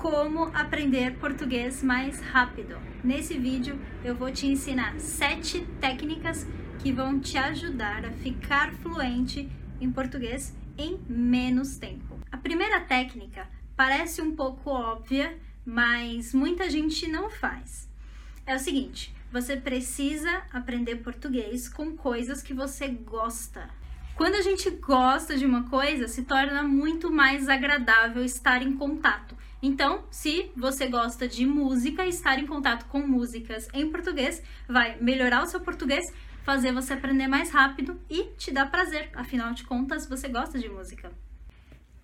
como aprender português mais rápido. Nesse vídeo eu vou te ensinar sete técnicas que vão te ajudar a ficar fluente em português em menos tempo. A primeira técnica parece um pouco óbvia, mas muita gente não faz. É o seguinte: você precisa aprender português com coisas que você gosta. Quando a gente gosta de uma coisa, se torna muito mais agradável estar em contato. Então, se você gosta de música, estar em contato com músicas em português vai melhorar o seu português, fazer você aprender mais rápido e te dar prazer. Afinal de contas, você gosta de música.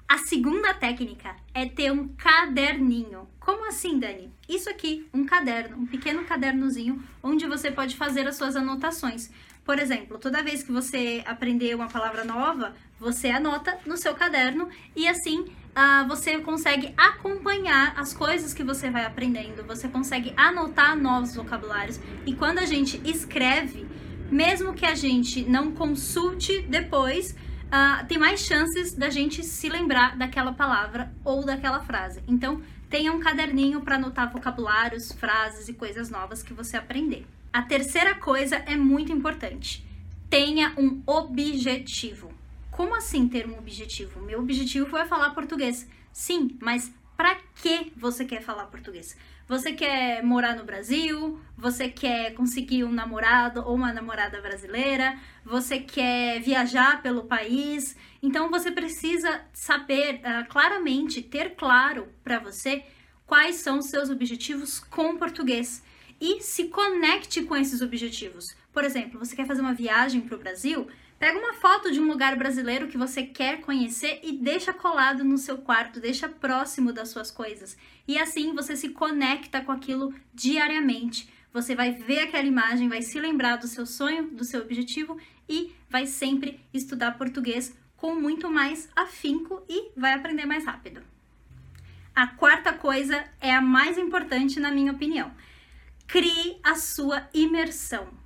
A segunda técnica é ter um caderninho. Como assim, Dani? Isso aqui, um caderno, um pequeno cadernozinho onde você pode fazer as suas anotações. Por exemplo, toda vez que você aprender uma palavra nova, você anota no seu caderno e assim uh, você consegue acompanhar as coisas que você vai aprendendo, você consegue anotar novos vocabulários. E quando a gente escreve, mesmo que a gente não consulte depois, uh, tem mais chances da gente se lembrar daquela palavra ou daquela frase. Então, tenha um caderninho para anotar vocabulários, frases e coisas novas que você aprender. A terceira coisa é muito importante. Tenha um objetivo. Como assim ter um objetivo? Meu objetivo é falar português. Sim, mas para que você quer falar português? Você quer morar no Brasil? Você quer conseguir um namorado ou uma namorada brasileira? Você quer viajar pelo país? Então você precisa saber uh, claramente, ter claro para você quais são os seus objetivos com português e se conecte com esses objetivos. Por exemplo, você quer fazer uma viagem para o Brasil? Pega uma foto de um lugar brasileiro que você quer conhecer e deixa colado no seu quarto, deixa próximo das suas coisas. E assim você se conecta com aquilo diariamente. Você vai ver aquela imagem, vai se lembrar do seu sonho, do seu objetivo e vai sempre estudar português com muito mais afinco e vai aprender mais rápido. A quarta coisa é a mais importante, na minha opinião Crie a sua imersão.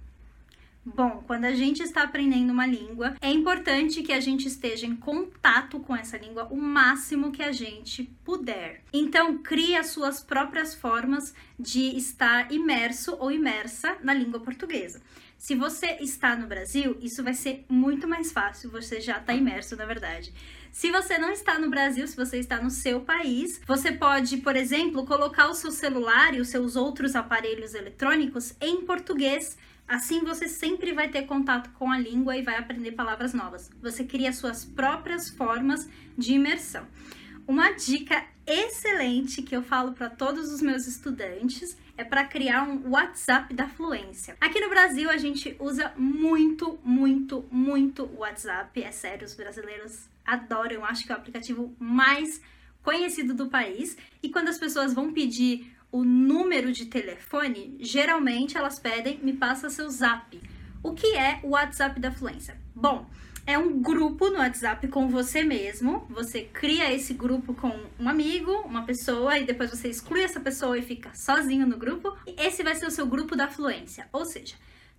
Bom, quando a gente está aprendendo uma língua, é importante que a gente esteja em contato com essa língua o máximo que a gente puder. Então, crie as suas próprias formas de estar imerso ou imersa na língua portuguesa. Se você está no Brasil, isso vai ser muito mais fácil, você já está imerso, na verdade. Se você não está no Brasil, se você está no seu país, você pode, por exemplo, colocar o seu celular e os seus outros aparelhos eletrônicos em português. Assim você sempre vai ter contato com a língua e vai aprender palavras novas. Você cria suas próprias formas de imersão. Uma dica excelente que eu falo para todos os meus estudantes é para criar um WhatsApp da fluência. Aqui no Brasil a gente usa muito, muito, muito WhatsApp. É sério, os brasileiros adoram. Eu acho que é o aplicativo mais conhecido do país. E quando as pessoas vão pedir o número de telefone, geralmente elas pedem me passa seu zap. O que é o WhatsApp da Fluência? Bom, é um grupo no WhatsApp com você mesmo. Você cria esse grupo com um amigo, uma pessoa, e depois você exclui essa pessoa e fica sozinho no grupo. Esse vai ser o seu grupo da fluência. Ou seja,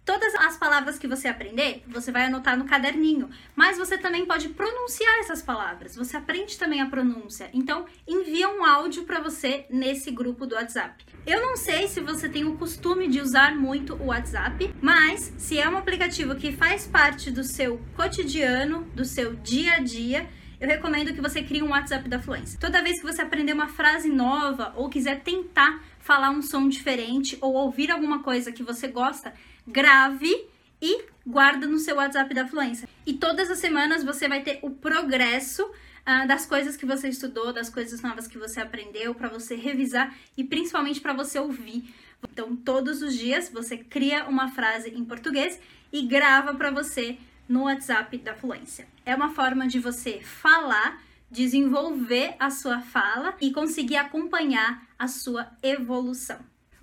Todas as palavras que você aprender, você vai anotar no caderninho, mas você também pode pronunciar essas palavras. Você aprende também a pronúncia. Então, envia um áudio para você nesse grupo do WhatsApp. Eu não sei se você tem o costume de usar muito o WhatsApp, mas se é um aplicativo que faz parte do seu cotidiano, do seu dia a dia, eu recomendo que você crie um WhatsApp da Fluência. Toda vez que você aprender uma frase nova ou quiser tentar falar um som diferente ou ouvir alguma coisa que você gosta, grave e guarda no seu WhatsApp da Fluência. E todas as semanas você vai ter o progresso uh, das coisas que você estudou, das coisas novas que você aprendeu, para você revisar e principalmente para você ouvir. Então, todos os dias você cria uma frase em português e grava para você no WhatsApp da Fluência. É uma forma de você falar, desenvolver a sua fala e conseguir acompanhar a sua evolução.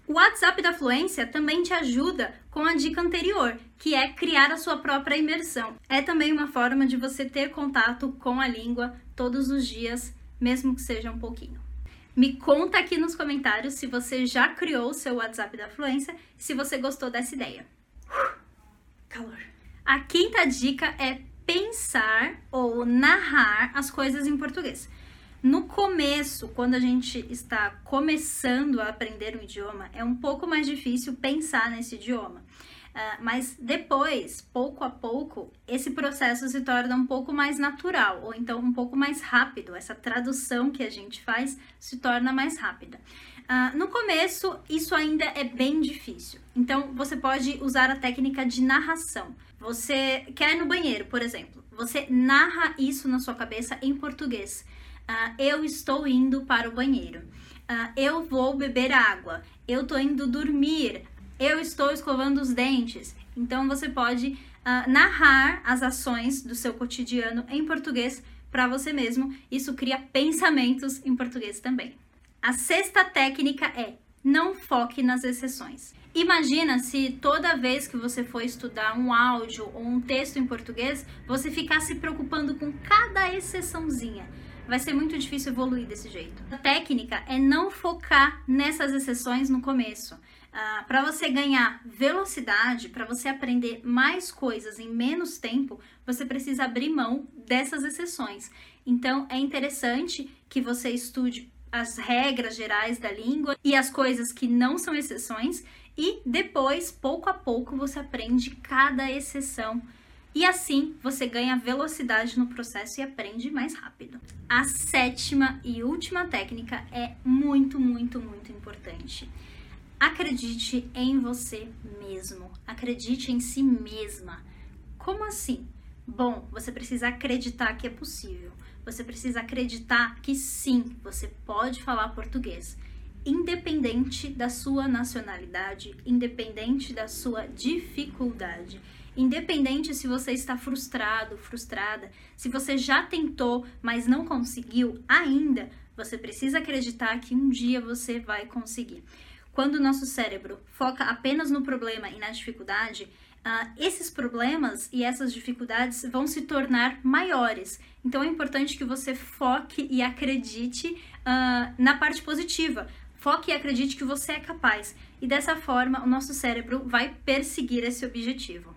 O WhatsApp da Fluência também te ajuda com a dica anterior, que é criar a sua própria imersão. É também uma forma de você ter contato com a língua todos os dias, mesmo que seja um pouquinho. Me conta aqui nos comentários se você já criou o seu WhatsApp da Fluência e se você gostou dessa ideia. Calor. A quinta dica é pensar ou narrar as coisas em português. No começo, quando a gente está começando a aprender um idioma, é um pouco mais difícil pensar nesse idioma. Uh, mas depois, pouco a pouco, esse processo se torna um pouco mais natural, ou então um pouco mais rápido. Essa tradução que a gente faz se torna mais rápida. Uh, no começo, isso ainda é bem difícil. Então, você pode usar a técnica de narração. Você quer ir no banheiro, por exemplo. Você narra isso na sua cabeça em português. Uh, eu estou indo para o banheiro. eu vou beber água. Eu estou indo dormir eu estou escovando os dentes. Então você pode uh, narrar as ações do seu cotidiano em português para você mesmo. Isso cria pensamentos em português também. A sexta técnica é não foque nas exceções. Imagina se toda vez que você for estudar um áudio ou um texto em português, você ficar se preocupando com cada exceçãozinha. Vai ser muito difícil evoluir desse jeito. A técnica é não focar nessas exceções no começo. Uh, para você ganhar velocidade, para você aprender mais coisas em menos tempo, você precisa abrir mão dessas exceções. Então, é interessante que você estude as regras gerais da língua e as coisas que não são exceções, e depois, pouco a pouco, você aprende cada exceção. E assim você ganha velocidade no processo e aprende mais rápido. A sétima e última técnica é muito, muito, muito importante Acredite em você mesmo. Acredite em si mesma. Como assim? Bom, você precisa acreditar que é possível. Você precisa acreditar que sim, você pode falar português, independente da sua nacionalidade, independente da sua dificuldade, independente se você está frustrado, frustrada, se você já tentou, mas não conseguiu ainda, você precisa acreditar que um dia você vai conseguir. Quando o nosso cérebro foca apenas no problema e na dificuldade, uh, esses problemas e essas dificuldades vão se tornar maiores. Então é importante que você foque e acredite uh, na parte positiva. Foque e acredite que você é capaz. E dessa forma, o nosso cérebro vai perseguir esse objetivo.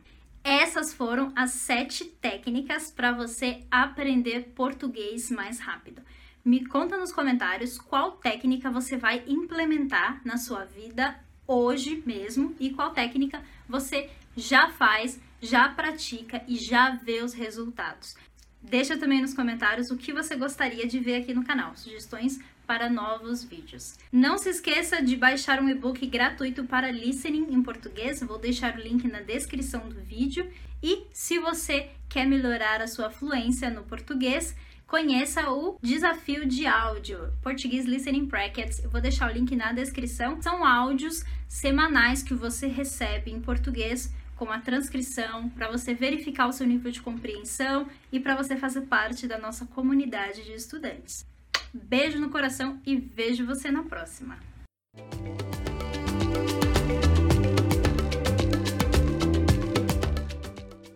Essas foram as sete técnicas para você aprender português mais rápido. Me conta nos comentários qual técnica você vai implementar na sua vida hoje mesmo e qual técnica você já faz, já pratica e já vê os resultados. Deixa também nos comentários o que você gostaria de ver aqui no canal, sugestões para novos vídeos. Não se esqueça de baixar um e-book gratuito para listening em português, vou deixar o link na descrição do vídeo. E se você quer melhorar a sua fluência no português, conheça o desafio de áudio, Português Listening Brackets. Eu vou deixar o link na descrição. São áudios semanais que você recebe em português com a transcrição para você verificar o seu nível de compreensão e para você fazer parte da nossa comunidade de estudantes. Beijo no coração e vejo você na próxima.